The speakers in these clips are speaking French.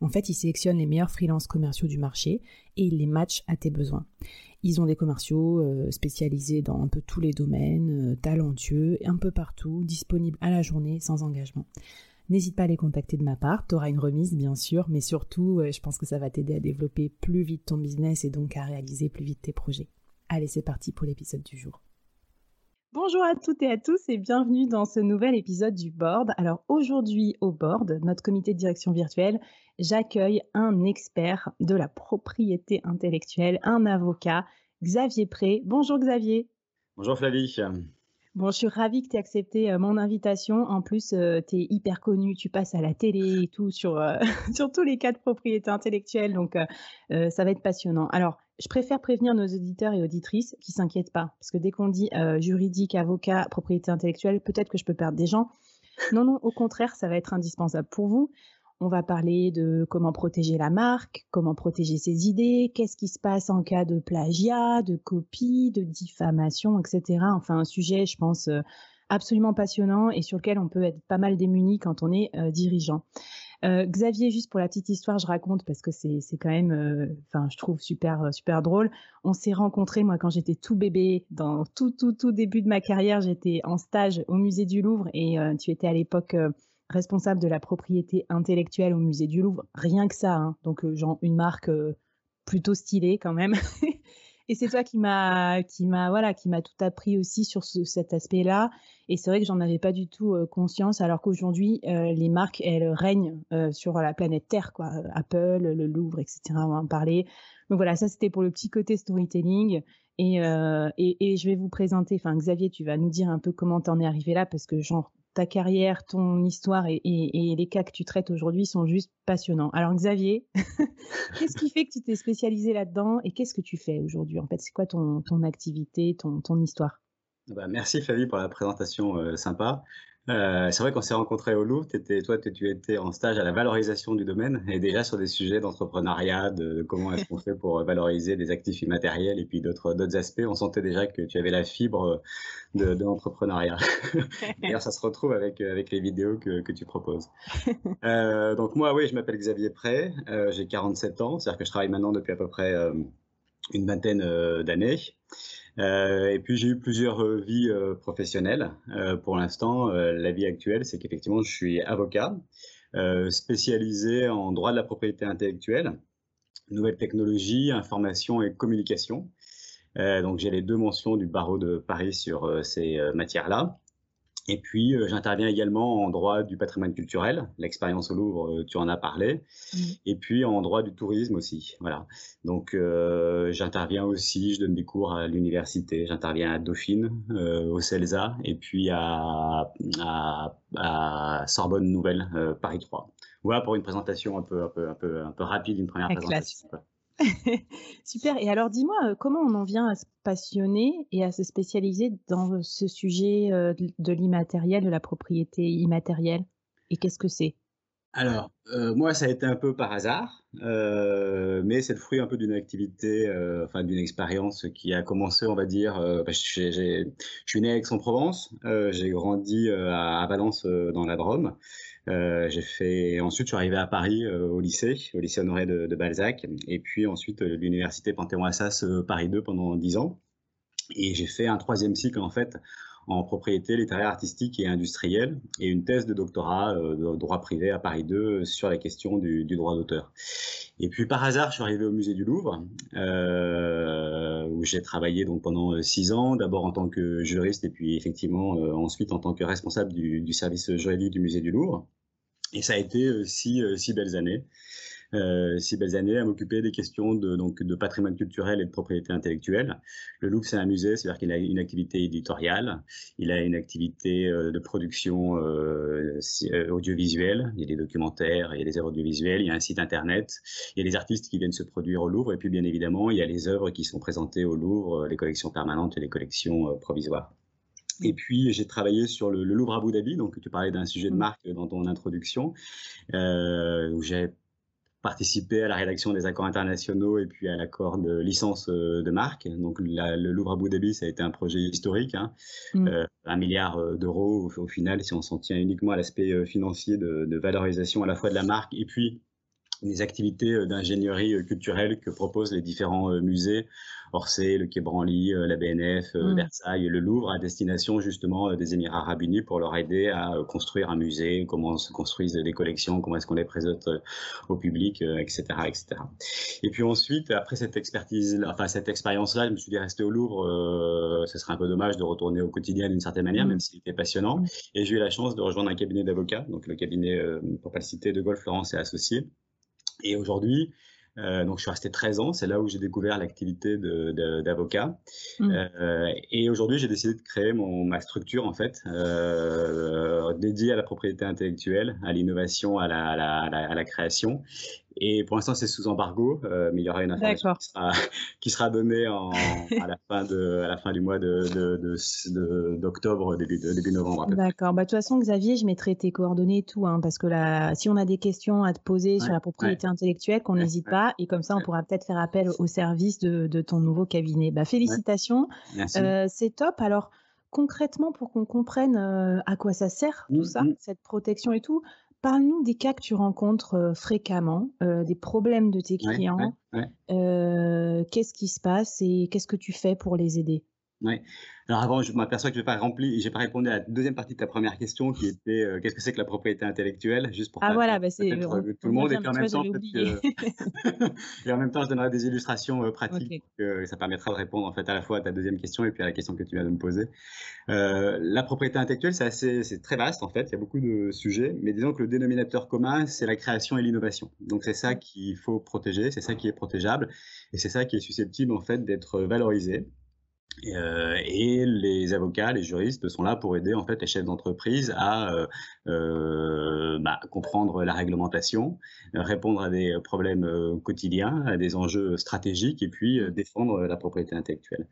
En fait, ils sélectionnent les meilleurs freelances commerciaux du marché et ils les matchent à tes besoins. Ils ont des commerciaux euh, spécialisés dans un peu tous les domaines, euh, talentueux, un peu partout, disponibles à la journée sans engagement. N'hésite pas à les contacter de ma part, tu auras une remise bien sûr, mais surtout, euh, je pense que ça va t'aider à développer plus vite ton business et donc à réaliser plus vite tes projets. Allez, c'est parti pour l'épisode du jour. Bonjour à toutes et à tous et bienvenue dans ce nouvel épisode du Board. Alors aujourd'hui au Board, notre comité de direction virtuelle, j'accueille un expert de la propriété intellectuelle, un avocat, Xavier Pré. Bonjour Xavier. Bonjour Flavie. Bon, je suis ravie que tu aies accepté euh, mon invitation. En plus, euh, tu es hyper connu, tu passes à la télé et tout sur, euh, sur tous les cas de propriété intellectuelle, donc ça va être passionnant. Alors, je préfère prévenir nos auditeurs et auditrices qui s'inquiètent pas, parce que dès qu'on dit juridique, avocat, propriété intellectuelle, peut-être que je peux perdre des gens. Non, non, au contraire, ça va être indispensable pour vous. On va parler de comment protéger la marque, comment protéger ses idées, qu'est-ce qui se passe en cas de plagiat, de copie, de diffamation, etc. Enfin, un sujet, je pense, euh, absolument passionnant et sur lequel on peut être pas mal démuni quand on est euh, dirigeant. Euh, Xavier, juste pour la petite histoire, je raconte parce que c'est quand même, enfin, je trouve super super drôle. On s'est rencontrés moi quand j'étais tout bébé, dans tout tout tout début de ma carrière, j'étais en stage au musée du Louvre et tu étais à l'époque responsable de la propriété intellectuelle au musée du Louvre, rien que ça, hein. donc euh, genre une marque euh, plutôt stylée quand même. et c'est toi qui m'a qui m'a voilà qui m'a tout appris aussi sur cet aspect-là. Et c'est vrai que j'en avais pas du tout euh, conscience, alors qu'aujourd'hui les marques elles règnent sur la planète Terre, quoi. Apple, le Louvre, etc. On va en parler. Donc voilà, ça c'était pour le petit côté storytelling. Et, et, et, je vais vous présenter, enfin Xavier, tu vas nous dire un peu comment t'en es arrivé là, parce que genre ta carrière, ton histoire et, les cas que tu traites aujourd'hui sont juste passionnants. Alors Xavier, qu'est-ce qui fait que tu t'es spécialisé là-dedans et qu'est-ce que tu fais aujourd'hui En fait, c'est quoi ton, activité, ton, ton histoire? Bah, Merci Flavie pour la présentation euh, sympa. Euh, c'est vrai qu'on s'est rencontrés au Louvre. Étais, toi, tu étais en stage à la valorisation du domaine et déjà sur des sujets d'entrepreneuriat, de comment est-ce qu'on fait pour valoriser des actifs immatériels et puis d'autres aspects. On sentait déjà que tu avais la fibre de, de l'entrepreneuriat. D'ailleurs, ça se retrouve avec avec les vidéos que, que tu proposes. Euh, donc moi, oui, je m'appelle Xavier Pré. Euh, J'ai 47 ans, c'est-à-dire que je travaille maintenant depuis à peu près euh, une vingtaine euh, d'années. Euh, et puis j'ai eu plusieurs euh, vies euh, professionnelles. pour l'instant, la vie actuelle, c'est qu'effectivement, je suis avocat spécialisé en droit de la propriété intellectuelle, nouvelles technologies, information et communication. donc j'ai les deux mentions du barreau de Paris sur ces matières-là. Et puis, euh, j'interviens également en droit du patrimoine culturel. L'expérience au Louvre, euh, tu en as parlé. Mmh. Et puis, en droit du tourisme aussi. Voilà. Donc, euh, j'interviens aussi, je donne des cours à l'université. J'interviens à Dauphine, euh, au CELSA, et puis à, à, à Sorbonne Nouvelle, Paris 3. Voilà pour une présentation un peu, un peu, un peu, un peu rapide, une première présentation. Super. Et alors, dis-moi, euh, comment on en vient à se passionner et à se spécialiser dans ce sujet euh, de l'immatériel, de la propriété immatérielle? Et qu'est-ce que c'est? Alors, euh, moi, ça a été un peu par hasard, euh, mais c'est le fruit un peu d'une activité, euh, enfin d'une expérience qui a commencé, on va dire, je, suis né à Aix-en-Provence, j'ai grandi à, Valence dans la Drôme. j'ai fait, ensuite, je suis arrivé à Paris au lycée, au lycée Honoré de, de Balzac, et puis ensuite l'université Panthéon-Assas Paris 2 pendant 10 ans. Et j'ai fait un troisième cycle en fait en propriété littéraire, artistique et industrielle, et une thèse de doctorat euh, de droit privé à Paris 2 sur la question du, droit d'auteur. Et puis par hasard, je suis arrivé au musée du Louvre, euh, où j'ai travaillé donc pendant euh, six ans, d'abord en tant que juriste et puis effectivement ensuite en tant que responsable du, service juridique du musée du Louvre. Et ça a été six, belles années six belles années à m'occuper des questions de, donc, de patrimoine culturel et de propriété intellectuelle. Le Louvre, c'est un musée, c'est-à-dire qu'il a une activité éditoriale, il a une activité euh, de production euh, euh, audiovisuelle, il y a des documentaires, il y a des œuvres audiovisuelles, il y a un site internet, il y a des artistes qui viennent se produire au Louvre, et puis bien évidemment, il y a les œuvres qui sont présentées au Louvre, les collections permanentes et les collections provisoires. Et puis, j'ai travaillé sur le, Louvre Abu Dhabi, donc tu parlais d'un sujet de mmh. marque dans ton introduction, euh, où j'ai participé à la rédaction des accords internationaux et puis à l'accord de licence euh, de marque. Donc le Louvre Abu Dhabi, ça a été un projet historique, hein. mm. euh, un milliard euh, d'euros au, final, si on s'en tient uniquement à l'aspect financier de, de, valorisation à la fois de la marque et puis des activités d'ingénierie culturelle que proposent les différents musées Orsay, le Quai Branly, euh, la BNF, euh, mm. Versailles, le Louvre, à destination justement euh, des Émirats arabes unis pour leur aider à construire un musée, comment se construisent des collections, comment est-ce qu'on les présente au public, etc., etc. Et puis ensuite, après cette expertise, enfin cette expérience-là, je me suis dit rester au Louvre, ce serait un peu dommage de retourner au quotidien d'une certaine manière, mm. même s'il était passionnant. Mm. Et j'ai eu la chance de rejoindre un cabinet d'avocats, donc le cabinet, pour pas le citer, de Golf Florence et Associés. Et aujourd'hui, euh, donc, je suis resté 13 ans. C'est là où j'ai découvert l'activité d'avocat. Mmh. Euh, et aujourd'hui, j'ai décidé de créer mon, ma structure, en fait, euh, dédiée à la propriété intellectuelle, à l'innovation, à la, à, la, à la, création. Et pour l'instant, c'est sous embargo, euh, mais il y aura une information qui sera, qui sera, donnée en, à, la fin de, à la fin du mois d'octobre, de, de, début, début novembre. D'accord. Bah, de toute façon, Xavier, je mettrai tes coordonnées et tout, hein, parce que là, si on a des questions à te poser sur la propriété intellectuelle, qu'on n'hésite pas, et comme ça, on pourra peut-être faire appel au service de, de ton nouveau cabinet. Bah, félicitations. Euh, c'est top. Alors, concrètement, pour qu'on comprenne euh, à quoi ça sert tout mmh, ça, mmh. cette protection et tout, Parle-nous des cas que tu rencontres euh, fréquemment, euh, des problèmes de tes clients. Euh, qu'est-ce qui se passe et qu'est-ce que tu fais pour les aider? Ouais. Alors avant, je m'aperçois que je n'ai pas rempli, j'ai pas répondu à la deuxième partie de ta première question qui était euh, qu'est-ce que c'est que la propriété intellectuelle, juste pour ah voilà, bah c'est tout le monde et en même temps et en même temps je donnerai des illustrations euh, pratiques que ça permettra de répondre en fait à la fois à ta deuxième question et puis à la question que tu viens de me poser. Euh, la propriété intellectuelle c'est assez, c'est très vaste en fait, il y a beaucoup de sujets, mais disons que le dénominateur commun c'est la création et l'innovation. Donc c'est ça qu'il faut protéger, c'est ça qui est protégeable et c'est ça qui est susceptible en fait d'être valorisé. Euh, et les avocats, les juristes sont là pour aider en fait les chefs d'entreprise à euh, euh, bah, comprendre la réglementation, répondre à des problèmes quotidiens, à des enjeux stratégiques et puis défendre la propriété intellectuelle.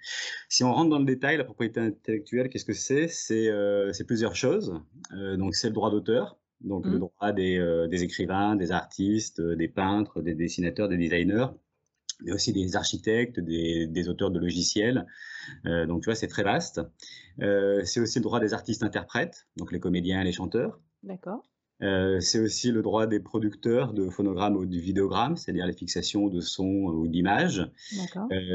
Si on rentre dans le détail, la propriété intellectuelle, qu'est-ce que c'est? C'est plusieurs choses. donc c'est le droit d'auteur, donc le mmh. droit des, des, écrivains, des artistes, des peintres, des dessinateurs, des designers mais aussi des architectes, des, des auteurs de logiciels. Euh, donc, tu vois, c'est très vaste. Euh, c'est aussi le droit des artistes-interprètes, donc les comédiens et les chanteurs. D'accord. Euh, c'est aussi le droit des producteurs de phonogrammes ou de vidéogrammes, c'est-à-dire les fixations de sons ou d'images.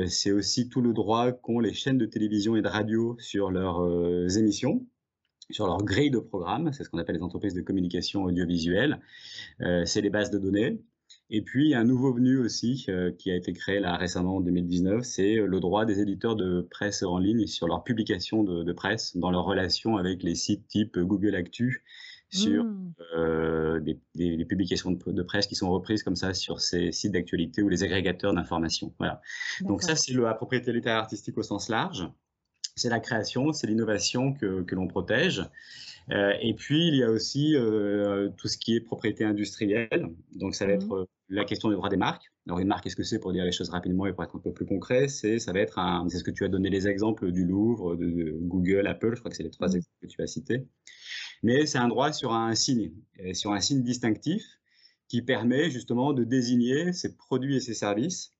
C'est aussi tout le droit qu'ont les chaînes de télévision et de radio sur leurs émissions sur leur grille de programme, c'est ce qu'on appelle les entreprises de communication audiovisuelle. Euh, c'est les bases de données, et puis, un nouveau venu aussi euh, qui a été créé là récemment en 2019, c'est euh, le droit des éditeurs de presse en ligne sur leur publication de, presse dans leur relation avec les sites type Google Actu sur mmh. euh, des, publications de, presse qui sont reprises comme ça sur ces sites d'actualité ou les agrégateurs d'informations. Voilà. Donc ça, c'est la propriété littéraire artistique au sens large. C'est la création, c'est l'innovation que, que l'on protège. Euh, et puis, il y a aussi euh, tout ce qui est propriété industrielle. Donc, ça va être mmh. euh, la question du droit des marques. Alors, une marque, qu'est-ce que c'est pour dire les choses rapidement et pour être un peu plus concret? C'est, ça va être un, c'est ce que tu as donné les exemples du Louvre, de, Google, Apple. Je crois que c'est les trois mmh. exemples que tu as cités. Mais c'est un droit sur un signe, sur un signe distinctif qui permet justement de désigner ses produits et ses services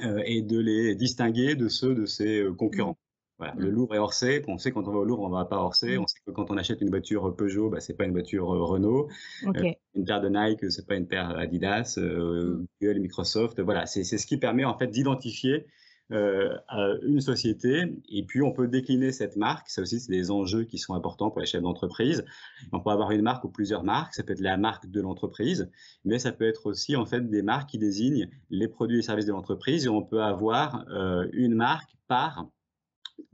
euh, et de les distinguer de ceux de ses concurrents. Voilà. Le mmh. Louvre et Orsay, on sait quand on va au Louvre, on ne va pas à Orsay. Mmh. On sait que quand on achète une voiture Peugeot, bah, ce n'est pas une voiture Renault. une paire de Nike, ce n'est pas une paire Adidas. Mmh. Google Microsoft, voilà. C'est ce qui permet en fait d'identifier euh, une société. Et puis, on peut décliner cette marque. Ça aussi, c'est des enjeux qui sont importants pour les chefs d'entreprise. On peut avoir une marque ou plusieurs marques. Ça peut être la marque de l'entreprise, mais ça peut être aussi en fait des marques qui désignent les produits et services de l'entreprise. Et on peut avoir euh, une marque par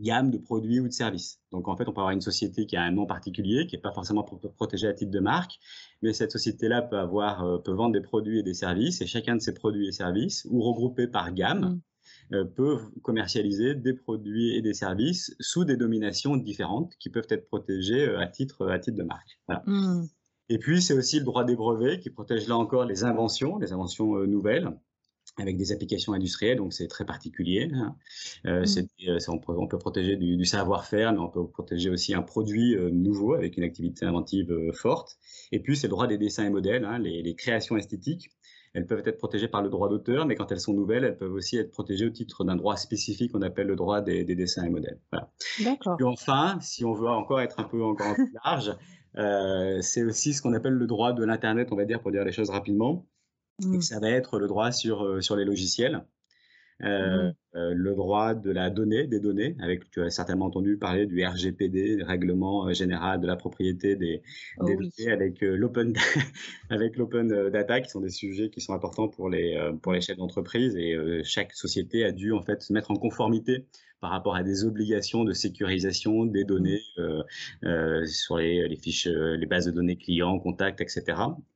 gamme de produits ou de services. Donc en fait, on peut avoir une société qui a un nom particulier, qui n'est pas forcément protégée à titre de marque, mais cette société-là peut avoir, euh, peut vendre des produits et des services, et chacun de ces produits et services, ou regroupés par gamme, mmh. Euh, peuvent commercialiser des produits et des services sous des dominations différentes qui peuvent être protégées euh, à titre, à titre de marque. Mmh. Et puis, c'est aussi le droit des brevets qui protège là encore les inventions, les inventions nouvelles avec des applications industrielles, donc c'est très particulier. Hein. Mmh. on, peut, protéger du, savoir-faire, mais on peut protéger aussi un produit nouveau avec une activité inventive forte. Et puis, c'est le droit des dessins et modèles, hein, les, créations esthétiques elles peuvent être protégées par le droit d'auteur, mais quand elles sont nouvelles, elles peuvent aussi être protégées au titre d'un droit spécifique qu'on appelle le droit des, dessins et modèles. D'accord. Et enfin, si on veut encore être un peu encore plus large, euh, c'est aussi ce qu'on appelle le droit de l'Internet, on va dire, pour dire les choses rapidement. Et mmh. ça va être le droit sur, euh, sur les logiciels. Euh, mmh. euh, le droit de la donnée, des données, avec tu as certainement entendu parler du RGPD, règlement général de la propriété des, oh données, avec l'open avec l'open data, qui sont des sujets qui sont importants pour les pour les chefs d'entreprise et chaque société a dû en fait se mettre en conformité par rapport à des obligations de sécurisation des mmh. données euh, euh, sur les, les, fiches, euh, les bases de données clients, contacts, etc.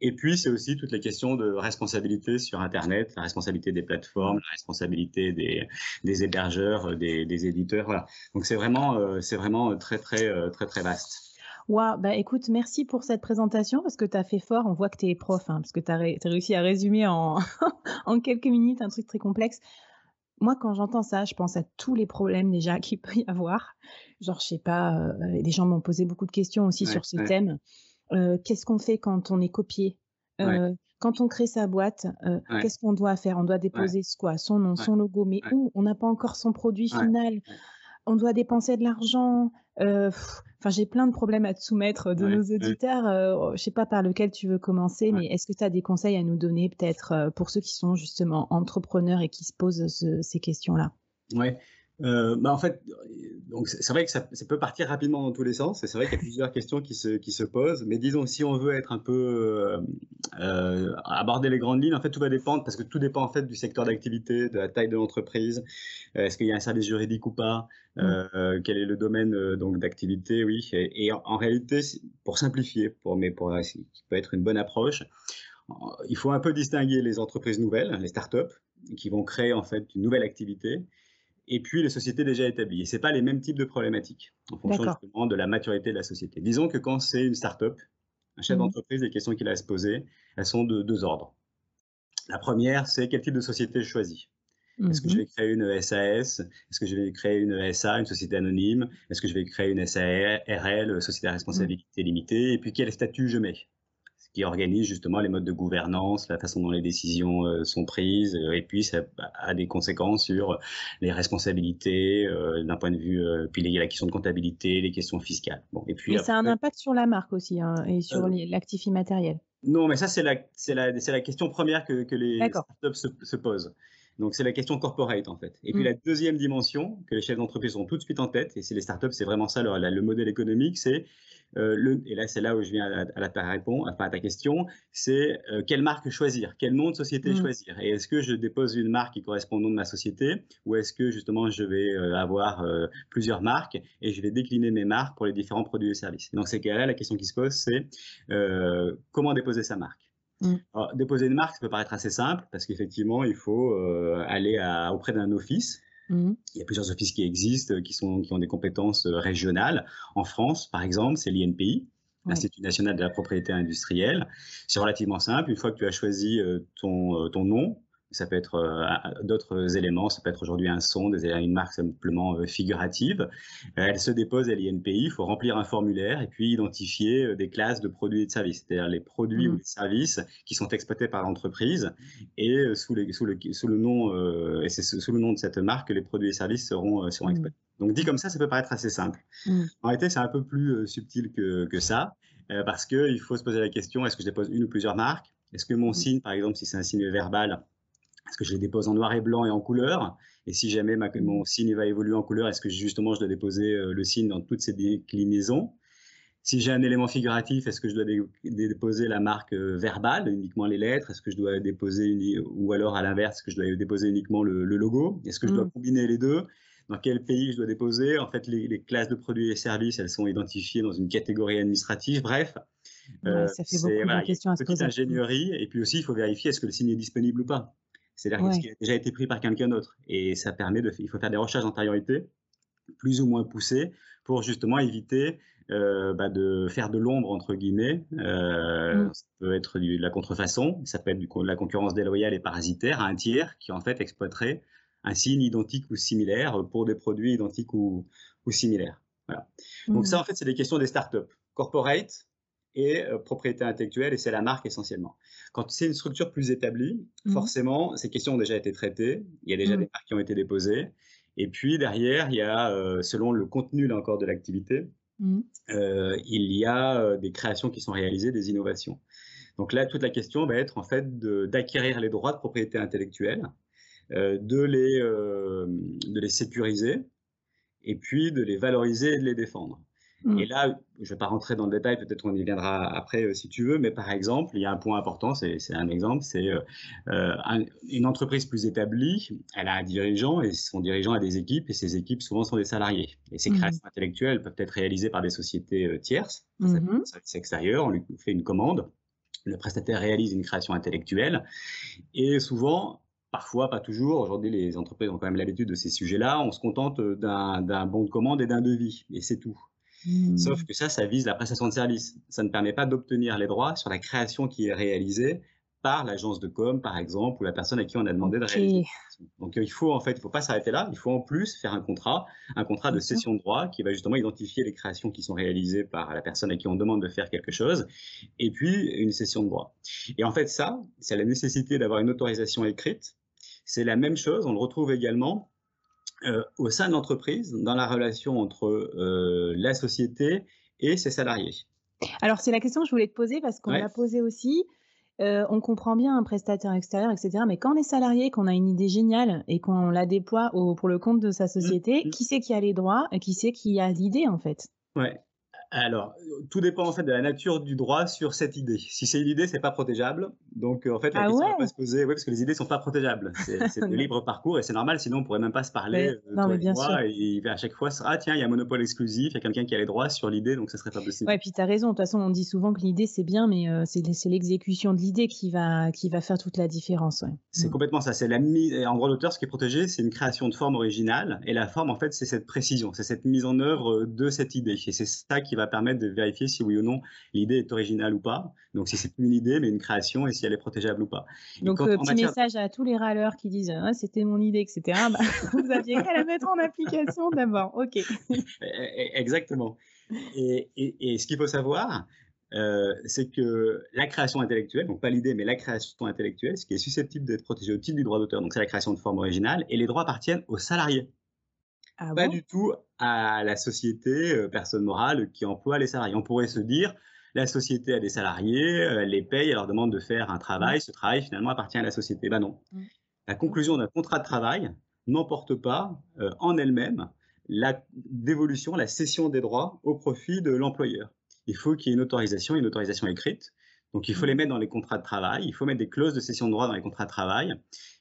Et puis, c'est aussi toutes les questions de responsabilité sur Internet, la responsabilité des plateformes, la responsabilité des, des hébergeurs, des, des, éditeurs. Voilà. Donc, c'est vraiment, c'est vraiment très, très, très, très vaste. Wow, bah écoute, merci pour cette présentation parce que tu as fait fort. On voit que tu es prof, hein, parce que tu as, réussi à résumer en, en quelques minutes un truc très complexe moi, quand j'entends ça, je pense à tous les problèmes déjà qu'il peut y avoir. Genre, je sais pas, euh, des gens m'ont posé beaucoup de questions aussi sur ce thème. Euh, qu'est-ce qu'on fait quand on est copié? Euh, Quand on crée sa boîte, qu'est-ce qu'on doit faire? On doit déposer quoi? Son nom, son logo, mais où? On n'a pas encore son produit final. On doit dépenser de l'argent. Enfin, j'ai plein de problèmes à te soumettre de nos auditeurs. Je je sais pas par lequel tu veux commencer, mais est-ce que tu as des conseils à nous donner peut-être pour ceux qui sont justement entrepreneurs et qui se posent ces questions-là? Oui. Euh, bah en fait, donc c'est vrai que ça, ça, peut partir rapidement dans tous les sens, et c'est vrai qu'il y a plusieurs questions qui se, qui se posent, mais disons, si on veut être un peu, euh, euh, aborder les grandes lignes, en fait, tout va dépendre, parce que tout dépend en fait du secteur d'activité, de la taille de l'entreprise, est-ce qu'il y a un service juridique ou pas, mmh. euh, quel est le domaine donc d'activité, oui, et, et en, réalité, pour simplifier, pour, mais pour, qui peut être une bonne approche, il faut un peu distinguer les entreprises nouvelles, les startups, qui vont créer en fait une nouvelle activité, et puis les sociétés déjà établies. Et ce pas les mêmes types de problématiques en fonction justement de la maturité de la société. Disons que quand c'est une start-up, un chef mmh. d'entreprise, les questions qu'il a à se poser, elles sont de deux ordres. La première, c'est quel type de société je choisis? Est-ce que je mmh. vais créer une SAS Est-ce que je vais créer une SA, une société anonyme? Est-ce que je vais créer une SARL, société à responsabilité limitée? Et puis quel statut je mets? Qui organise justement les modes de gouvernance, la façon dont les décisions euh, sont prises, euh, et puis ça a des conséquences sur les responsabilités euh, d'un point de vue, puis il y a la question de comptabilité, les questions fiscales. Bon, et puis mais ça a un impact sur la marque aussi hein, et sur l'actif immatériel. Non, mais ça c'est la, la, la question première que, que les startups se, se posent. Donc, c'est la question corporate, en fait. Et puis, mm. la deuxième dimension que les chefs d'entreprise ont tout de suite en tête, et c'est les startups, c'est vraiment ça, le modèle économique, c'est euh, le, et là, c'est là où je viens à, ta réponse, enfin, à ta question, c'est euh, quelle marque choisir, quel nom de société mm. choisir? Et est-ce que je dépose une marque qui correspond au nom de ma société, ou est-ce que justement je vais euh, avoir plusieurs marques et je vais décliner mes marques pour les différents produits et services? Donc, c'est là la question qui se pose, c'est comment déposer sa marque? Mm. déposer une marque, ça peut paraître assez simple parce qu'effectivement, il faut aller à, auprès d'un office Mmh. Il y a plusieurs offices qui existent, qui, sont, qui ont des compétences euh, régionales. En France, par exemple, c'est l'INPI, l'Institut national de la propriété industrielle. C'est relativement simple. Une fois que tu as choisi euh, ton, euh, ton nom, ça peut être euh, d'autres éléments, ça peut être aujourd'hui un son, des, une marque simplement euh, figurative. elle se dépose à l'INPI, il faut remplir un formulaire et puis identifier des classes de produits et de services, c'est-à-dire les produits ou mmh. les services qui sont exploités par l'entreprise et sous, les, sous, le, sous le nom et c'est sous le nom de cette marque que les produits et services seront, seront mmh. exploités. Donc dit comme ça, ça peut paraître assez simple. Mmh. En réalité, c'est un peu plus subtil que, que ça. parce qu'il faut se poser la question, est-ce que je dépose une ou plusieurs marques? Est-ce que mon signe, par exemple, si c'est un signe verbal, est-ce que je les dépose en noir et blanc et en couleur Et si jamais mon signe va évoluer en couleur, est-ce que justement je dois déposer euh, le signe dans toutes ces déclinaisons? Si j'ai un élément figuratif, est-ce que je dois déposer la marque euh, verbale, uniquement les lettres? Est-ce que je dois déposer, ou alors à l'inverse, est-ce que je dois déposer uniquement le, logo? Est-ce que je dois mmh. combiner les deux? Dans quel pays je dois déposer? En fait, les, classes de produits et services, elles sont identifiées dans une catégorie administrative. Bref, euh, ça fait beaucoup de questions à se poser. ingénierie. Et puis aussi, il faut vérifier est-ce que le signe est disponible ou pas. C'est-à-dire qu'il a déjà été pris par quelqu'un d'autre. Et ça permet de, il faut faire des recherches d'antériorité plus ou moins poussées pour justement éviter euh, bah, de faire de l'ombre entre guillemets. Euh, mm. Ça peut être de la contrefaçon, ça peut être de la concurrence déloyale et parasitaire à un tiers qui en fait exploiterait un signe identique ou similaire pour des produits identiques ou, similaires. Donc ça mm. en fait c'est des questions des startups. Corporate, et euh, propriété intellectuelle, et c'est la marque essentiellement. Quand c'est une structure plus établie, mmh. forcément, ces questions ont déjà été traitées, il y a déjà mmh. des marques qui ont été déposées, et puis derrière, il y a, euh, selon le contenu là encore de l'activité, mmh. euh, il y a des créations qui sont réalisées, des innovations. Donc là, toute la question va être en fait d'acquérir les droits de propriété intellectuelle, de, les, de les sécuriser, et puis de les valoriser et de les défendre. Et là, je ne vais pas rentrer dans le détail, peut-être on y viendra après euh, si tu veux, mais par exemple, il y a un point important, c'est un exemple, c'est euh, euh une entreprise plus établie, elle a un dirigeant et son dirigeant a des équipes et ces équipes souvent sont des salariés. Et ces mm-hmm. créations intellectuelles peuvent être réalisées par des sociétés euh, tierces, mm c'est extérieur, on lui fait une commande, le prestataire réalise une création intellectuelle et souvent Parfois, pas toujours. Aujourd'hui, les entreprises ont quand même l'habitude de ces sujets-là. On se contente d'un bon de commande et d'un devis, et c'est tout. Sauf mmh. que ça, ça vise la prestation de service. Ça ne permet pas d'obtenir les droits sur la création qui est réalisée par l'agence de com, par exemple, ou la personne à qui on a demandé de réaliser. Donc, euh, il faut en fait, il faut pas s'arrêter là. Il faut en plus faire un contrat, un contrat de cession de droit qui va justement identifier les créations qui sont réalisées par la personne à qui on demande de faire quelque chose, et puis une cession de droit. Et en fait, ça, c'est la nécessité d'avoir une autorisation écrite. C'est la même chose. On le retrouve également euh, au sein de l'entreprise, dans la relation entre euh, la société et ses salariés Alors, c'est la question que je voulais te poser parce qu'on l'a posée aussi. Euh, on comprend bien un prestataire extérieur, etc. Mais quand on est salarié, qu'on a une idée géniale et qu'on la déploie pour le compte de sa mmh, société, mmh. qui c'est qui a les droits et qui c'est qui a l'idée en fait? Ouais. Alors, tout dépend en fait de la nature du droit sur cette idée. Si c'est une idée, c'est pas protégeable. Donc, en fait, la ah question va pas se poser. Oui, parce que les idées sont pas protégeables. C'est de libre parcours et c'est normal. Sinon, on pourrait même pas se parler. Euh, non, mais bien sûr. Et à chaque fois, ah tiens, il y a un monopole exclusif, il y a quelqu'un qui a les droits sur l'idée, donc ça serait pas possible. Ouais, et puis tu as raison. De toute façon, on dit souvent que l'idée c'est bien, mais euh, c'est l'exécution de l'idée qui va qui va faire toute la différence. C'est mm. complètement ça. C'est la mise en droit d'auteur, ce qui est protégé, c'est une création de forme originale et la forme, en fait, c'est cette précision, c'est cette mise en œuvre de cette idée et c'est ça qui va permettre de vérifier si oui ou non l'idée est originale ou pas. Donc si c'est une idée mais une création et si elle est protégeable ou pas. Donc euh, petit message à tous les râleurs qui disent ah, c'était mon idée etc. Bah, vous aviez qu'à la mettre en application d'abord. Ok. E, e, exactement. Et, et, ce qu'il faut savoir, euh, c'est que la création intellectuelle, donc pas l'idée, mais la création intellectuelle, ce qui est susceptible d'être protégé au titre du droit d'auteur, donc c'est la création de forme originale, et les droits appartiennent aux salariés. Ah pas du tout à la société, euh, personne morale, qui emploie les salariés. On pourrait se dire, la société a des salariés, euh, elle les paye, elle leur demande de faire un travail, mmh. ce travail finalement appartient à la société. Ben non. Mmh. La conclusion d'un contrat de travail n'emporte pas euh, en elle-même la dévolution, la cession des droits au profit de l'employeur. Il faut qu'il y ait une autorisation, une autorisation écrite. Donc il faut les mmh. mettre dans les contrats de travail, il faut mettre des clauses de cession de droits dans les contrats de travail.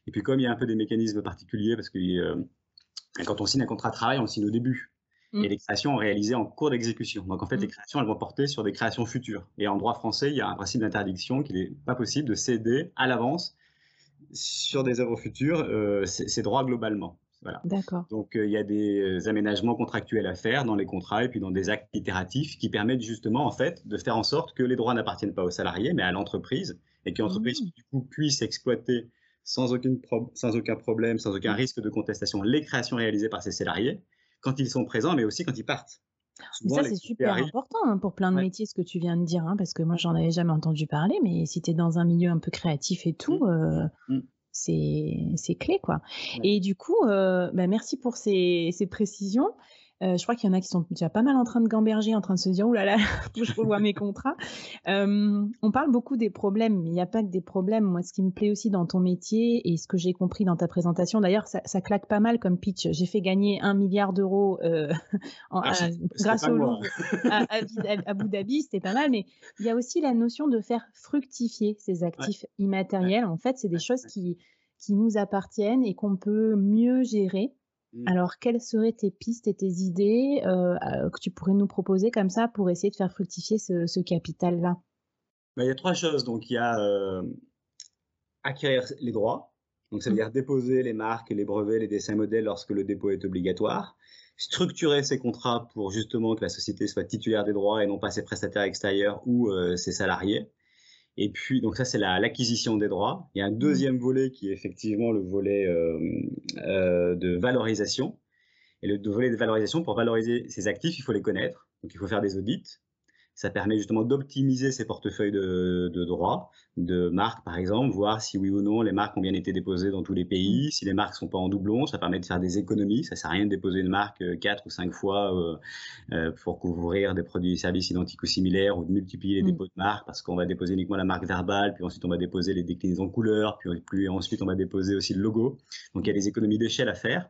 Et puis comme il y a un peu des mécanismes particuliers, parce que quand on signe un contrat de travail, on signe au début. Et mm. les créations réalisées en cours d'exécution. Donc en fait, les mm. créations, elles vont porter sur des créations futures. Et en droit français, il y a un principe d'interdiction qu'il n'est pas possible de céder à l'avance sur des œuvres futures euh, ces droits globalement. Voilà. D'accord. Donc euh, il y a des euh, aménagements contractuels à faire dans les contrats et puis dans des actes itératifs qui permettent justement en fait de faire en sorte que les droits n'appartiennent pas aux salariés mais à l'entreprise et que l'entreprise mm. du coup puisse exploiter sans, aucune sans aucun problème, sans aucun risque de contestation, les créations réalisées par ces salariés, quand ils sont présents, mais aussi quand ils partent. ça, c'est super important hein, pour plein de métiers, ce que tu viens de dire, hein, parce que moi, j'en avais jamais entendu parler, mais si tu es dans un milieu un peu créatif et tout, mmh. Euh, mmh. c'est clé, quoi. Et du coup, euh, bah, merci pour ces, ces précisions. Euh, je crois qu'il y en a qui sont déjà pas mal en train de gamberger, en train de se dire, oulala, là là, je revois mes contrats. Euh, on parle beaucoup des problèmes, mais il n'y a pas que des problèmes. Moi, ce qui me plaît aussi dans ton métier et ce que j'ai compris dans ta présentation, d'ailleurs, ça, ça, claque pas mal comme pitch. J'ai fait gagner un milliard d'euros euh, ah, grâce au Louvre à, à, Abu Dhabi, c'était pas mal, mais il y a aussi la notion de faire fructifier ces actifs immatériels. En fait, c'est des choses qui, qui nous appartiennent et qu'on peut mieux gérer Mmh. Alors, quelles seraient tes pistes et tes idées euh, euh, que tu pourrais nous proposer comme ça pour essayer de faire fructifier ce, capital-là? Bah, Il y a trois choses. Donc, il y a euh, acquérir les droits. Donc, ça veut mmh. dire déposer les marques, les brevets, les dessins modèles lorsque le dépôt est obligatoire. Structurer ces contrats pour justement que la société soit titulaire des droits et non pas ses prestataires extérieurs ou ses salariés. Et puis, donc ça, c'est l'acquisition des droits. Il y a un mmh. deuxième volet qui est effectivement le volet euh, euh, de valorisation. Et le volet de valorisation, pour valoriser ces actifs, il faut les connaître. Donc, il faut faire des audits. Ça permet justement d'optimiser ces portefeuilles de, droits, de marques par exemple, voir si oui ou non les marques ont bien été déposées dans tous les pays. Mm. Si les marques sont pas en doublon, ça permet de faire des économies. Ça sert à rien de déposer une marque euh, quatre ou cinq fois euh, euh, pour couvrir des produits et services identiques ou similaires ou de multiplier les mm. dépôts de marques parce qu'on va déposer uniquement la marque verbale, puis ensuite on va déposer les déclinaisons couleurs, puis, puis ensuite on va déposer aussi le logo. Donc il y a des économies d'échelle à faire.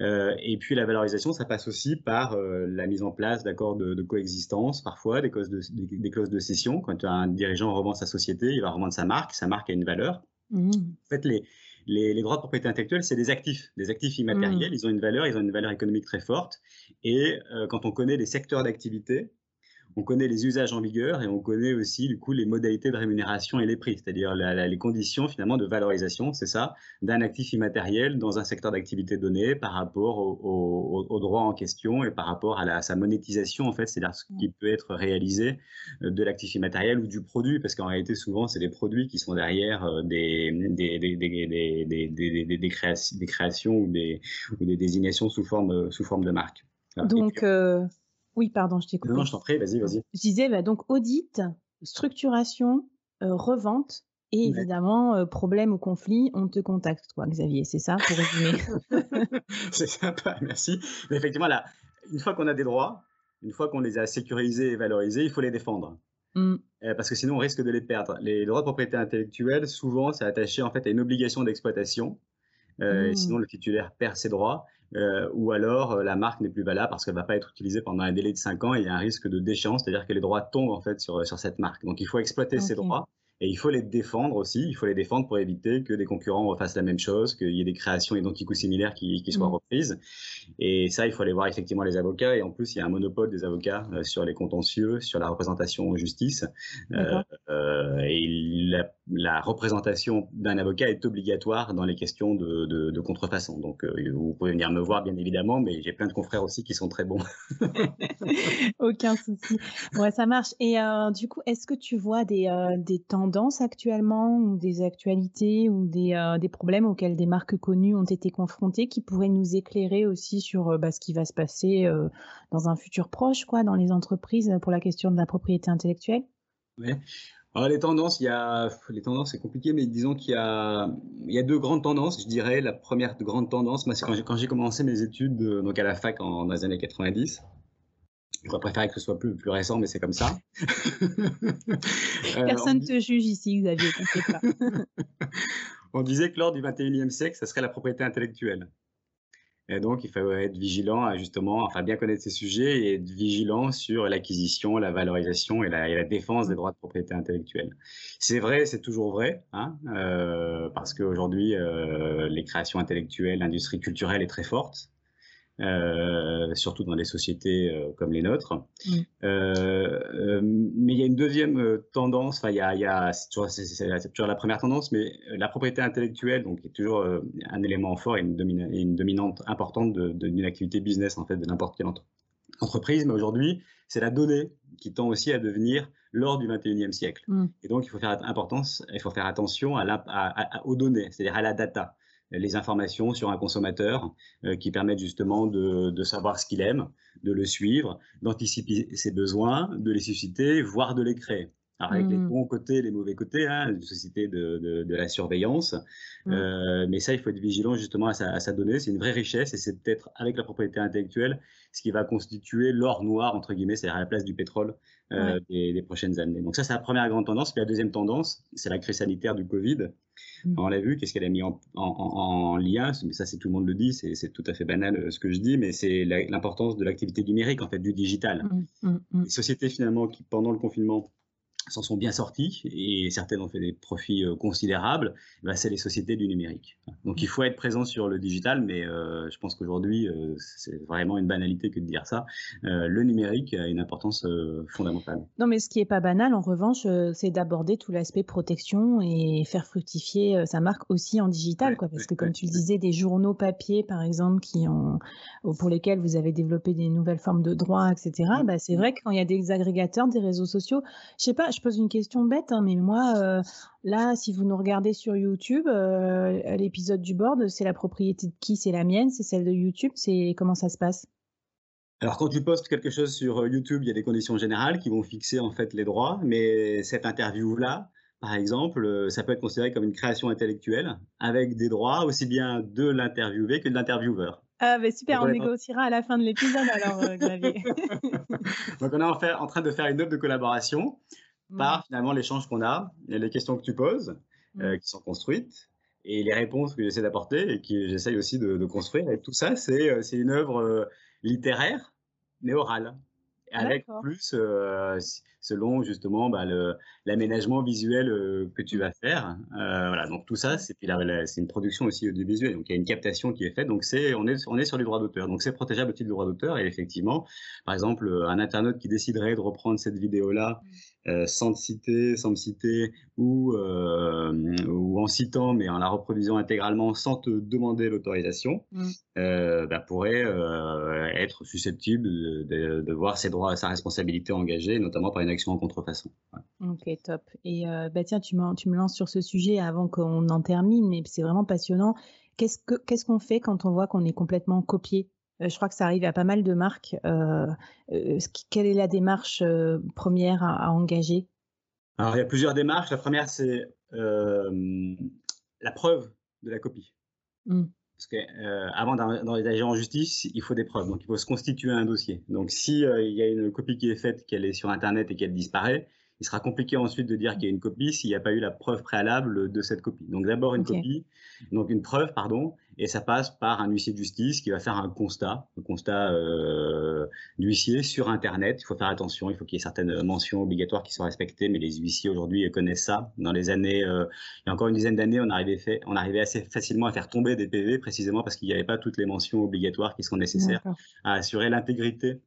Euh, et puis la valorisation, ça passe aussi par euh, la mise en place d'accords de, coexistence, parfois des clauses de, des, clauses de cession. Quand un dirigeant revend sa société, il va revendre sa marque, sa marque a une valeur. Mmh. En fait, les, les, droits de propriété intellectuelle, c'est des actifs, des actifs immatériels. Mmh. Ils ont une valeur, ils ont une valeur économique très forte. Et euh, quand on connaît les secteurs d'activité, on connaît les usages en vigueur et on connaît aussi du coup les modalités de rémunération et les prix, c'est-à-dire les conditions finalement de valorisation, c'est ça, d'un actif immatériel dans un secteur d'activité donné par rapport au, droit en question et par rapport à, sa monétisation en fait, c'est-à-dire ce qui peut être réalisé euh, de l'actif immatériel ou du produit, parce qu'en réalité souvent c'est des produits qui sont derrière euh, des, des, des, des, créations, ou des, désignations sous forme, sous forme de marque. Donc, euh, oui, pardon, je t'écoute. Non, je t'en prie, vas-y, vas-y. Je disais, bah, donc audit, structuration, euh, revente et évidemment, euh, problème ou conflit, on te contacte, toi, Xavier. C'est ça, pour résumer C'est sympa, merci. Mais effectivement, là, une fois qu'on a des droits, une fois qu'on les a sécurisés et valorisés, il faut les défendre. Mmh. Euh, parce que sinon, on risque de les perdre. Les droits de propriété intellectuelle, souvent, c'est attaché en fait à une obligation d'exploitation. Mmh. Sinon, le titulaire perd ses droits. Euh, ou alors euh, la marque n'est plus valable parce qu'elle va pas être utilisée pendant un délai de 5 ans et il y a un risque de déchéance, c'est-à-dire que les droits tombent en fait sur, sur cette marque. Donc il faut exploiter ces droits et il faut les défendre aussi. Il faut les défendre pour éviter que des concurrents refassent la même chose, qu'il y ait des créations identiques ou similaires qui, qui soient mm. reprises. Et ça, il faut aller voir effectivement les avocats. Et en plus, il y a un monopole des avocats euh, sur les contentieux, sur la représentation en justice. Euh, euh, et la, la représentation d'un avocat est obligatoire dans les questions de, de, de contrefaçon. Donc, vous pouvez venir me voir, bien évidemment, mais j'ai plein de confrères aussi qui sont très bons. Aucun souci. Ouais, ça marche. Et du coup, est-ce que tu vois des, des tendances actuellement ou des actualités ou des, euh, des, problèmes auxquels des marques connues ont été confrontées qui pourraient nous éclairer aussi sur euh, bah, ce qui va se passer euh, dans un futur proche quoi, dans les entreprises pour la question de la propriété intellectuelle? Alors les tendances, il y a les tendances c'est compliqué, mais disons qu'il y a il y a deux grandes tendances. Je dirais la première grande tendance, c'est quand j'ai commencé mes études donc à la fac en, dans les années 90. J'aurais préféré que ce soit plus, plus récent, mais c'est comme ça. Euh, Personne ne te juge ici, Xavier, pas. on disait que lors du 21e siècle, ça serait la propriété intellectuelle. Et donc, il faut être vigilant à justement, enfin bien connaître ces sujets et être vigilant sur l'acquisition, la valorisation et la, défense des droits de propriété intellectuelle. C'est vrai, c'est toujours vrai, hein, euh, parce qu'aujourd'hui, euh, les créations intellectuelles, l'industrie culturelle est très forte. Euh, surtout dans des sociétés euh, comme les nôtres. Mm. Euh, mais il y a une deuxième tendance, enfin il y a, il y a c'est toujours, la première tendance, mais la propriété intellectuelle, donc est toujours un élément fort et une, une dominante importante d'une activité business en fait de n'importe quelle entreprise. Mais aujourd'hui, c'est la donnée qui tend aussi à devenir lors du 21e siècle. Mmh. Et donc, il faut faire, importance, il faut faire attention à aux données, c'est-à-dire à la data les informations sur un consommateur euh, qui permettent justement de, de savoir ce qu'il aime, de le suivre, d'anticiper ses besoins, de les susciter, voire de les créer. Alors avec les mmh. bons côtés, les mauvais côtés, hein, une société de, de, de la surveillance. Mmh. Euh, mais ça, il faut être vigilant justement à sa, à sa donnée. C'est une vraie richesse et c'est peut-être avec la propriété intellectuelle ce qui va constituer l'or noir, entre guillemets, c'est-à-dire à la place du pétrole euh, des, des, prochaines années. Donc ça, c'est la première grande tendance. Puis la deuxième tendance, c'est la crise sanitaire du Covid. Mmh. On l'a vu, qu'est-ce qu'elle a mis en, en, Mais ça, c'est tout le monde le dit, c'est tout à fait banal euh, ce que je dis, mais c'est l'importance de l'activité numérique, en fait, du digital. Les sociétés, finalement, qui, pendant le confinement, s'en sont bien sortis et certaines ont fait des profits euh, considérables, bah, c'est les sociétés du numérique. Donc il faut être présent sur le digital, mais euh, je pense qu'aujourd'hui, euh, c'est vraiment une banalité que de dire ça. le numérique a une importance fondamentale. Non, mais ce qui n'est pas banal, en revanche, c'est d'aborder tout l'aspect protection et faire fructifier sa marque aussi en digital, quoi, parce que comme tu le disais, des journaux papier, par exemple, qui ont, pour lesquels vous avez développé des nouvelles formes de droits, etc., bah, c'est vrai que quand il y a des agrégateurs, des réseaux sociaux, je sais pas, je pose une question bête, hein, mais moi, euh, là, si vous nous regardez sur YouTube, euh, l'épisode du board, c'est la propriété de qui? C'est la mienne C'est celle de YouTube C'est comment ça se passe? Alors quand tu postes quelque chose sur euh, YouTube, il y a des conditions générales qui vont fixer en fait les droits, mais cette interview-là, par exemple, ça peut être considéré comme une création intellectuelle avec des droits aussi bien de l'interviewé que de l'intervieweur. Ah, bah super, on négociera à la fin de l'épisode alors, Xavier. Donc, on est en, fait, en train de faire une œuvre de collaboration par finalement l'échange qu'on a, les questions que tu poses, euh, qui sont construites, et les réponses que j'essaie d'apporter et que j'essaye aussi de, construire. Et tout ça, c'est euh, une œuvre euh, littéraire, mais orale. Avec plus euh, selon justement bah, l'aménagement visuel euh, que tu vas faire. Euh, voilà, donc tout ça, c'est c'est une production aussi audiovisuelle. Donc il y a une captation qui est faite. Donc c'est on est on est sur les droits d'auteur. Donc c'est protégeable au titre du droit d'auteur. Et effectivement, par exemple, un internaute qui déciderait de reprendre cette vidéo là mmh. sans te citer, sans me citer ou ou en citant, mais en la reproduisant intégralement sans te demander l'autorisation, mmh. bah, pourrait être susceptible de, de voir ses droits sa responsabilité engagée, notamment par une action en contrefaçon. Ok, top. Et euh, bah tiens, tu, tu, me lances sur ce sujet avant qu'on en termine, mais c'est vraiment passionnant. Qu'est-ce qu'on fait quand on voit qu'on est complètement copié? Euh, Je crois que ça arrive à pas mal de marques. Euh, quelle est la démarche première à, engager? Alors, il y a plusieurs démarches. La première, c'est la preuve de la copie. Mmh. Parce qu'avant euh, d'envisager en justice, il faut des preuves. Donc, il faut se constituer un dossier. Donc, si euh, il y a une copie qui est faite, qu'elle est sur Internet et qu'elle disparaît, il sera compliqué ensuite de dire qu'il y a une copie s'il n'y a pas eu la preuve préalable de cette copie. Donc d'abord une copie, donc une preuve, pardon, et ça passe par un huissier de justice qui va faire un constat, un constat euh, d'huissier sur Internet. Il faut faire attention, il faut qu'il y ait certaines mentions obligatoires qui soient respectées, mais les huissiers aujourd'hui connaissent ça. Dans les années, euh, il y a encore une dizaine d'années, on arrivait, fait, on arrivait assez facilement à faire tomber des PV, précisément parce qu'il n'y avait pas toutes les mentions obligatoires qui sont nécessaires à assurer l'intégrité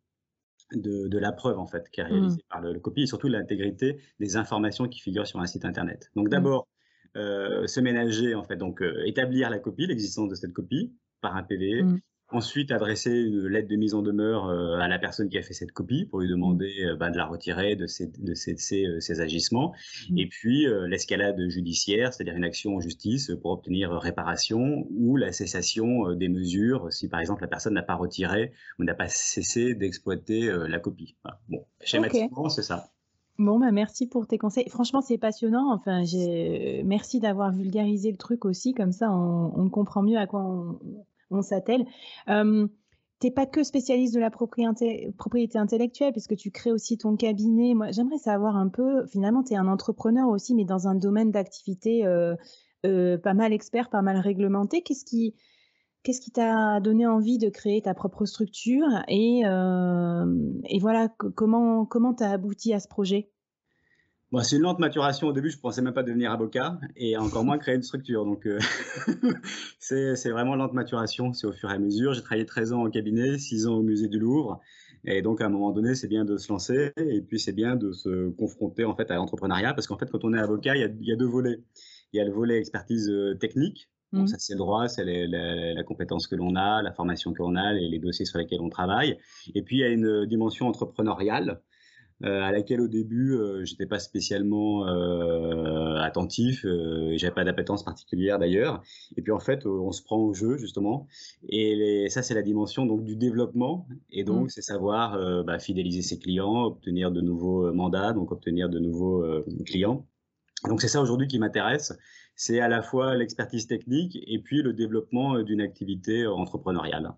de, la preuve en fait qui est réalisée mmh. par le, copie et surtout l'intégrité des informations qui figurent sur un site internet. Donc mmh. d'abord se ménager en fait, donc euh, établir la copie, l'existence de cette copie par un PV, mmh. Ensuite, adresser une lettre de mise en demeure euh, à la personne qui a fait cette copie pour lui demander mmh. euh, bah, de la retirer de ses, de ses, euh, ses, agissements. Mmh. Et puis, l'escalade judiciaire, c'est-à-dire une action en justice pour obtenir réparation ou la cessation des mesures si, par exemple, la personne n'a pas retiré ou n'a pas cessé d'exploiter la copie. Bon, schématiquement, c'est ça. Bon, bah merci pour tes conseils. Franchement, c'est passionnant. Enfin, merci d'avoir vulgarisé le truc aussi. Comme ça, on, comprend mieux à quoi on, s'attelle. Euh, tu n'es pas que spécialiste de la propriété, propriété, intellectuelle, puisque tu crées aussi ton cabinet. Moi, j'aimerais savoir un peu, finalement, tu es un entrepreneur aussi, mais dans un domaine d'activité euh, euh, pas mal expert, pas mal réglementé. Qu'est-ce qui qu'est-ce qui t'a donné envie de créer ta propre structure et, et voilà, comment comment tu as abouti à ce projet? C'est une lente maturation. Au début, je pensais même pas devenir avocat et encore moins créer une structure. Donc, euh, c'est vraiment lente maturation. C'est au fur et à mesure. J'ai travaillé 13 ans en cabinet, 6 ans au musée du Louvre. Et donc, à un moment donné, c'est bien de se lancer et puis c'est bien de se confronter en fait à l'entrepreneuriat parce qu'en fait, quand on est avocat, il y a, deux volets. Il y a le volet expertise euh, technique. Mmh. ça, c'est le droit, c'est la, compétence que l'on a, la formation que l'on a, les, les dossiers sur lesquels on travaille. Et puis, il y a une dimension entrepreneuriale à laquelle au début j'étais pas spécialement attentif, et j'avais pas d'appétence particulière d'ailleurs. Et puis en fait, on se prend au jeu justement. Et ça, c'est la dimension donc du développement. Et donc, mmh. c'est savoir bah, fidéliser ses clients, obtenir de nouveaux mandats, donc obtenir de nouveaux clients. Donc c'est ça aujourd'hui qui m'intéresse c'est à la fois l'expertise technique et puis le développement euh, d'une activité euh, entrepreneuriale.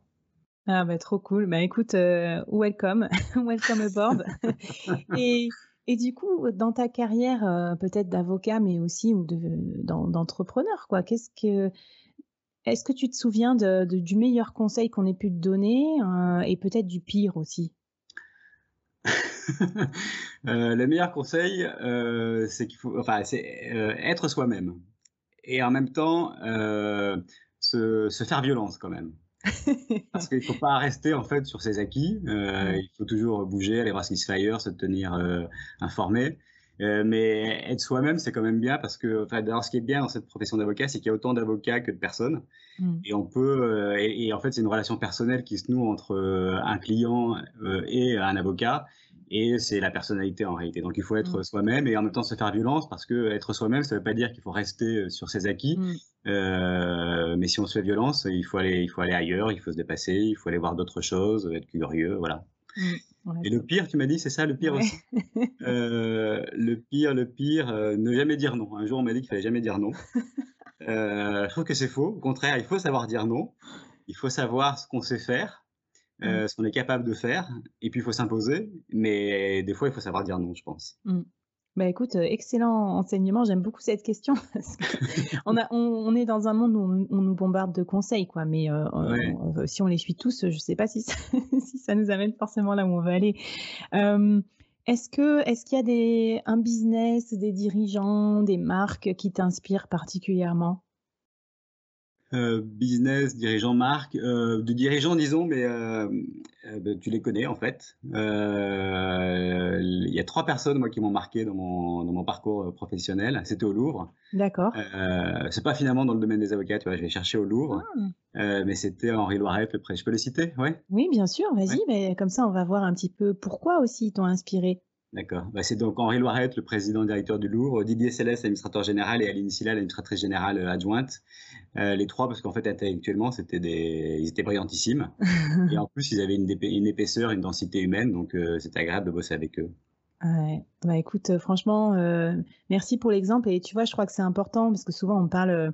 Ah bah trop cool. Bah écoute, euh, welcome, welcome aboard. et, et du coup, dans ta carrière peut-être d'avocat, mais aussi ou d'entrepreneur, quoi, qu'est-ce que est-ce que tu te souviens de, du meilleur conseil qu'on ait pu te donner et peut-être du pire aussi? Le meilleur conseil, c'est qu'il faut, enfin, c'est être soi-même et en même temps euh, se, se, faire violence quand même. Parce qu'il ne faut pas rester en fait sur ses acquis. Euh, il faut toujours bouger, aller voir ce qui se fait ailleurs, se tenir euh, mais être soi-même, c'est quand même bien parce que, enfin, d'ailleurs, ce qui est bien dans cette profession d'avocat, c'est qu'il y a autant d'avocats que de personnes. Mm. Et on peut, et, et, en fait, c'est une relation personnelle qui se noue entre un client et un avocat et c'est la personnalité en réalité. Donc il faut être mm. soi-même et en même temps se faire violence parce que être soi-même, ça ne veut pas dire qu'il faut rester euh, sur ses acquis. Mm. Euh, mais si on se fait violence, il faut aller, il faut aller ailleurs, il faut se dépasser, il faut aller voir d'autres choses, être curieux, voilà. Mm. et le pire, tu m'as dit, c'est ça, le pire aussi? Euh, le pire, le pire, ne jamais dire non. Un jour, on m'a dit qu'il fallait jamais dire non. je trouve que c'est faux. Au contraire, il faut savoir dire non. Il faut savoir ce qu'on sait faire. Euh, ce qu'on est capable de faire, et puis il faut s'imposer, mais des fois il faut savoir dire non, je pense. Mmh. Bah écoute, euh, excellent enseignement. J'aime beaucoup cette question. on, a, on, est dans un monde où on, nous bombarde de conseils, quoi. Mais euh, si on les suit tous, je ne sais pas si ça, si ça, nous amène forcément là où on veut aller. est-ce que, est-ce qu'il y a des, un business, des dirigeants, des marques qui t'inspirent particulièrement? Euh, business, dirigeant marque, euh, de dirigeants disons, mais euh, ben, tu les connais en fait. Il y a trois personnes moi qui m'ont marqué dans mon, dans mon parcours professionnel. C'était au Louvre. D'accord. c'est pas finalement dans le domaine des avocats, tu vois, je vais chercher au Louvre, ah. mais c'était Henri Loiret, le prêtre. Je peux le citer, ouais. Oui, bien sûr. Vas-y, mais comme ça on va voir un petit peu pourquoi aussi ils t'ont inspiré. D'accord. Bah, c'est donc Henri Loiret, le président directeur du Louvre, Didier Céleste, administrateur général, et Aline Silla, l'administratrice générale euh, adjointe. Euh, les trois, parce qu'en fait, intellectuellement, c'était des, ils étaient brillantissimes. et en plus, ils avaient une, une épaisseur, une densité humaine, donc euh, c'était agréable de bosser avec eux. Ouais. Bah écoute, franchement, merci pour l'exemple. Et tu vois, je crois que c'est important parce que souvent on parle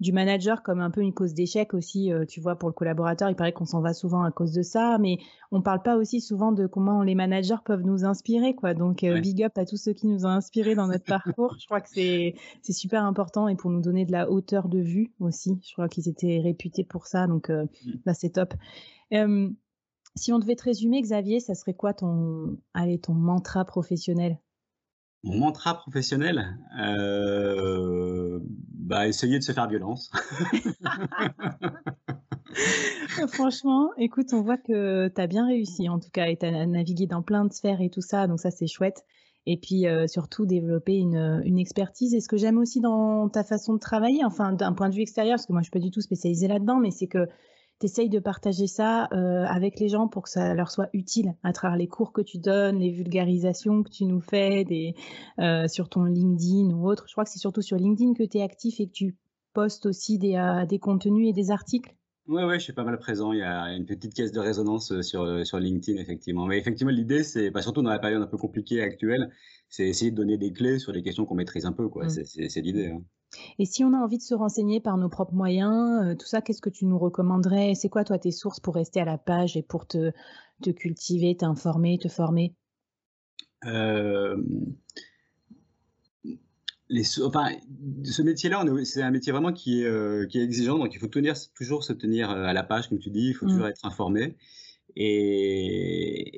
du manager comme un peu une cause d'échec aussi, euh, tu vois, pour le collaborateur. Il paraît qu'on s'en va souvent à cause de ça, mais on parle pas aussi souvent de comment les managers peuvent nous inspirer, quoi. Donc, euh, big up à tous ceux qui nous ont inspirés dans notre parcours. Je crois que c'est, super important et pour nous donner de la hauteur de vue aussi. Je crois qu'ils étaient réputés pour ça, donc euh, là, c'est top. si on devait te résumer, Xavier, ça serait quoi ton, allez, ton mantra professionnel? Mon mantra professionnel, euh, bah, essayer de se faire violence. Franchement, écoute, on voit que tu as bien réussi en tout cas et tu as navigué dans plein de sphères et tout ça, donc ça c'est chouette. Et puis euh, surtout développer une, expertise. Et ce que j'aime aussi dans ta façon de travailler, enfin d'un point de vue extérieur, parce que moi je suis pas du tout spécialisée là-dedans, mais c'est que tu de partager ça euh, avec les gens pour que ça leur soit utile à travers les cours que tu donnes, les vulgarisations que tu nous fais des, euh, sur ton LinkedIn ou autre. Je crois que c'est surtout sur LinkedIn que tu es actif et que tu postes aussi des, euh, des contenus et des articles. Oui, ouais, je suis pas mal présent. Il y a une petite caisse de résonance sur, sur LinkedIn, effectivement. Mais effectivement, l'idée, c'est, bah, surtout dans la période un peu compliquée actuelle, c'est essayer de donner des clés sur les questions qu'on maîtrise un peu. Quoi. Mmh. C'est, l'idée. Hein. Et si on a envie de se renseigner par nos propres moyens, euh, tout ça, qu'est-ce que tu nous recommanderais? C'est quoi, toi, tes sources pour rester à la page et pour te, te cultiver, t'informer, te former? Euh, les, enfin, ce métier-là, c'est un métier vraiment qui est, euh, qui est exigeant, donc il faut tenir, toujours se tenir à la page, comme tu dis, il faut mmh. toujours être informé. Et,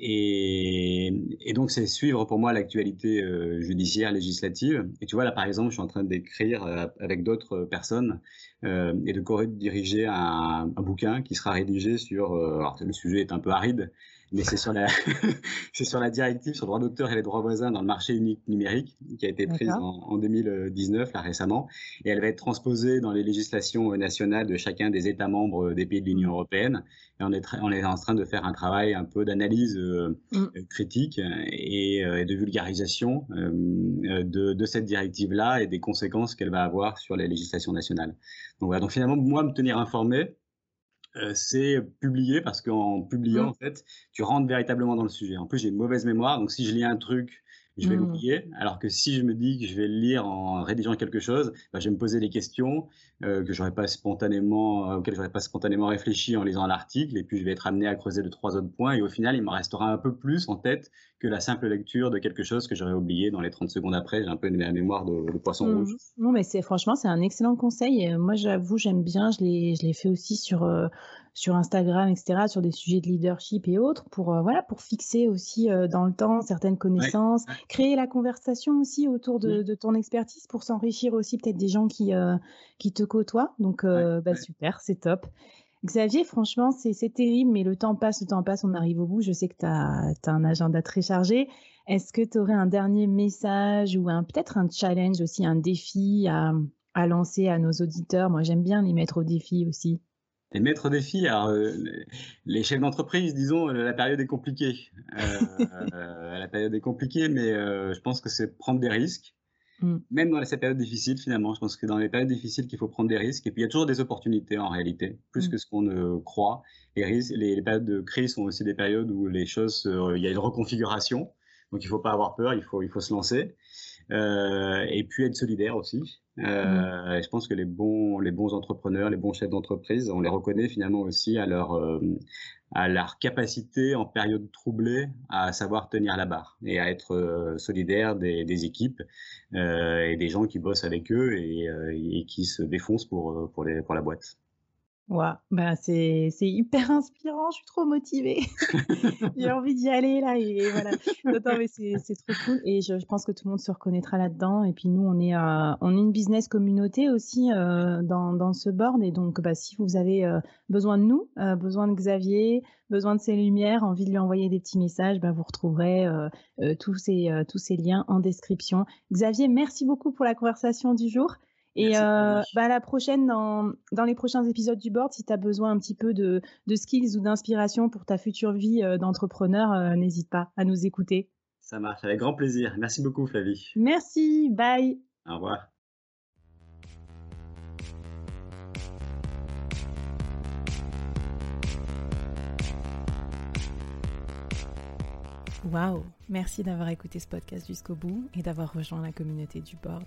et, donc, c'est suivre pour moi l'actualité euh, judiciaire, législative. Et tu vois, là, par exemple, je suis en train d'écrire euh, avec d'autres personnes et de co-diriger un, bouquin qui sera rédigé sur. alors, le sujet est un peu aride, mais c'est sur la c'est sur la directive sur le droit d'auteur et les droits voisins dans le marché unique numérique qui a été prise en, 2019 là récemment. Et elle va être transposée dans les législations nationales de chacun des États membres des pays de l'Union européenne. Et on est on est en train de faire un travail un peu d'analyse euh, mm. critique et, euh, et, de vulgarisation euh, de, de cette directive là et des conséquences qu'elle va avoir sur les législations nationales. Donc voilà. Donc finalement moi me tenir informé euh, c'est publier parce qu'en publiant, mmh. en fait, tu rentres véritablement dans le sujet. En plus, j'ai une mauvaise mémoire, donc si je lis un truc je vais mmh. l'oublier. Alors que si je me dis que je vais le lire en rédigeant quelque chose, bah, je vais me poser des questions euh, que j'aurais pas spontanément, euh, auxquelles j'aurais pas spontanément réfléchi en lisant l'article, et puis je vais être amené à creuser deux trois autres points, et au final, il me restera un peu plus en tête que la simple lecture de quelque chose que j'aurais oublié dans les 30 secondes après. J'ai un peu une mémoire de, poisson mmh. rouge. Non, mais c'est franchement, c'est un excellent conseil. Et moi, j'avoue, j'aime bien. Je l'ai, je l'ai fait aussi sur. Euh, sur Instagram, etc., sur des sujets de leadership et autres, pour euh, voilà, pour fixer aussi euh, dans le temps certaines connaissances, créer la conversation aussi autour de, de ton expertise pour s'enrichir aussi peut-être des gens qui euh, qui te côtoient. Donc bah, super, c'est top. Xavier, franchement, c'est terrible, mais le temps passe, le temps passe, on arrive au bout. Je sais que tu as, as, un agenda très chargé. Est-ce que tu aurais un dernier message ou peut-être un challenge aussi, un défi à, à lancer à nos auditeurs? Moi, j'aime bien les mettre au défi aussi. Les maîtres défis, alors euh, les chefs d'entreprise, disons, euh, la période est compliquée. Euh, la période est compliquée, mais je pense que c'est prendre des risques. Mm. Même dans cette période difficile, finalement, je pense que dans les périodes difficiles qu'il faut prendre des risques. Et puis il y a toujours des opportunités en réalité, plus mm. que ce qu'on ne croit. Les, les, périodes de crise sont aussi des périodes où les choses, il y a une reconfiguration. Donc il ne faut pas avoir peur, il faut, il faut se lancer. Euh, et puis être solidaire aussi. Euh. Je pense que les bons, les bons entrepreneurs, les bons chefs d'entreprise, on les reconnaît finalement aussi à leur, euh, à leur capacité en période troublée à savoir tenir la barre et à être solidaire des, équipes et des gens qui bossent avec eux et, qui se défoncent pour, pour la boîte. Ouais, bah c'est c'est hyper inspirant, je suis trop motivée. J'ai envie d'y aller là et voilà. Non, mais c'est c'est trop cool et je, je, pense que tout le monde se reconnaîtra là-dedans et puis nous on est euh, on est une business communauté aussi euh, dans dans ce board et donc bah si vous avez euh, besoin de nous, besoin de Xavier, besoin de ses lumières, envie de lui envoyer des petits messages, bah vous retrouverez tous ces tous ces liens en description. Xavier, merci beaucoup pour la conversation du jour. Et euh, bah, la prochaine, dans, dans, les prochains épisodes du board, si tu as besoin un petit peu de, de skills ou d'inspiration pour ta future vie euh, d'entrepreneur, euh, n'hésite pas à nous écouter. Ça marche, avec grand plaisir. Merci beaucoup, Flavie. Merci, bye. Au revoir. Waouh, merci d'avoir écouté ce podcast jusqu'au bout et d'avoir rejoint la communauté du board.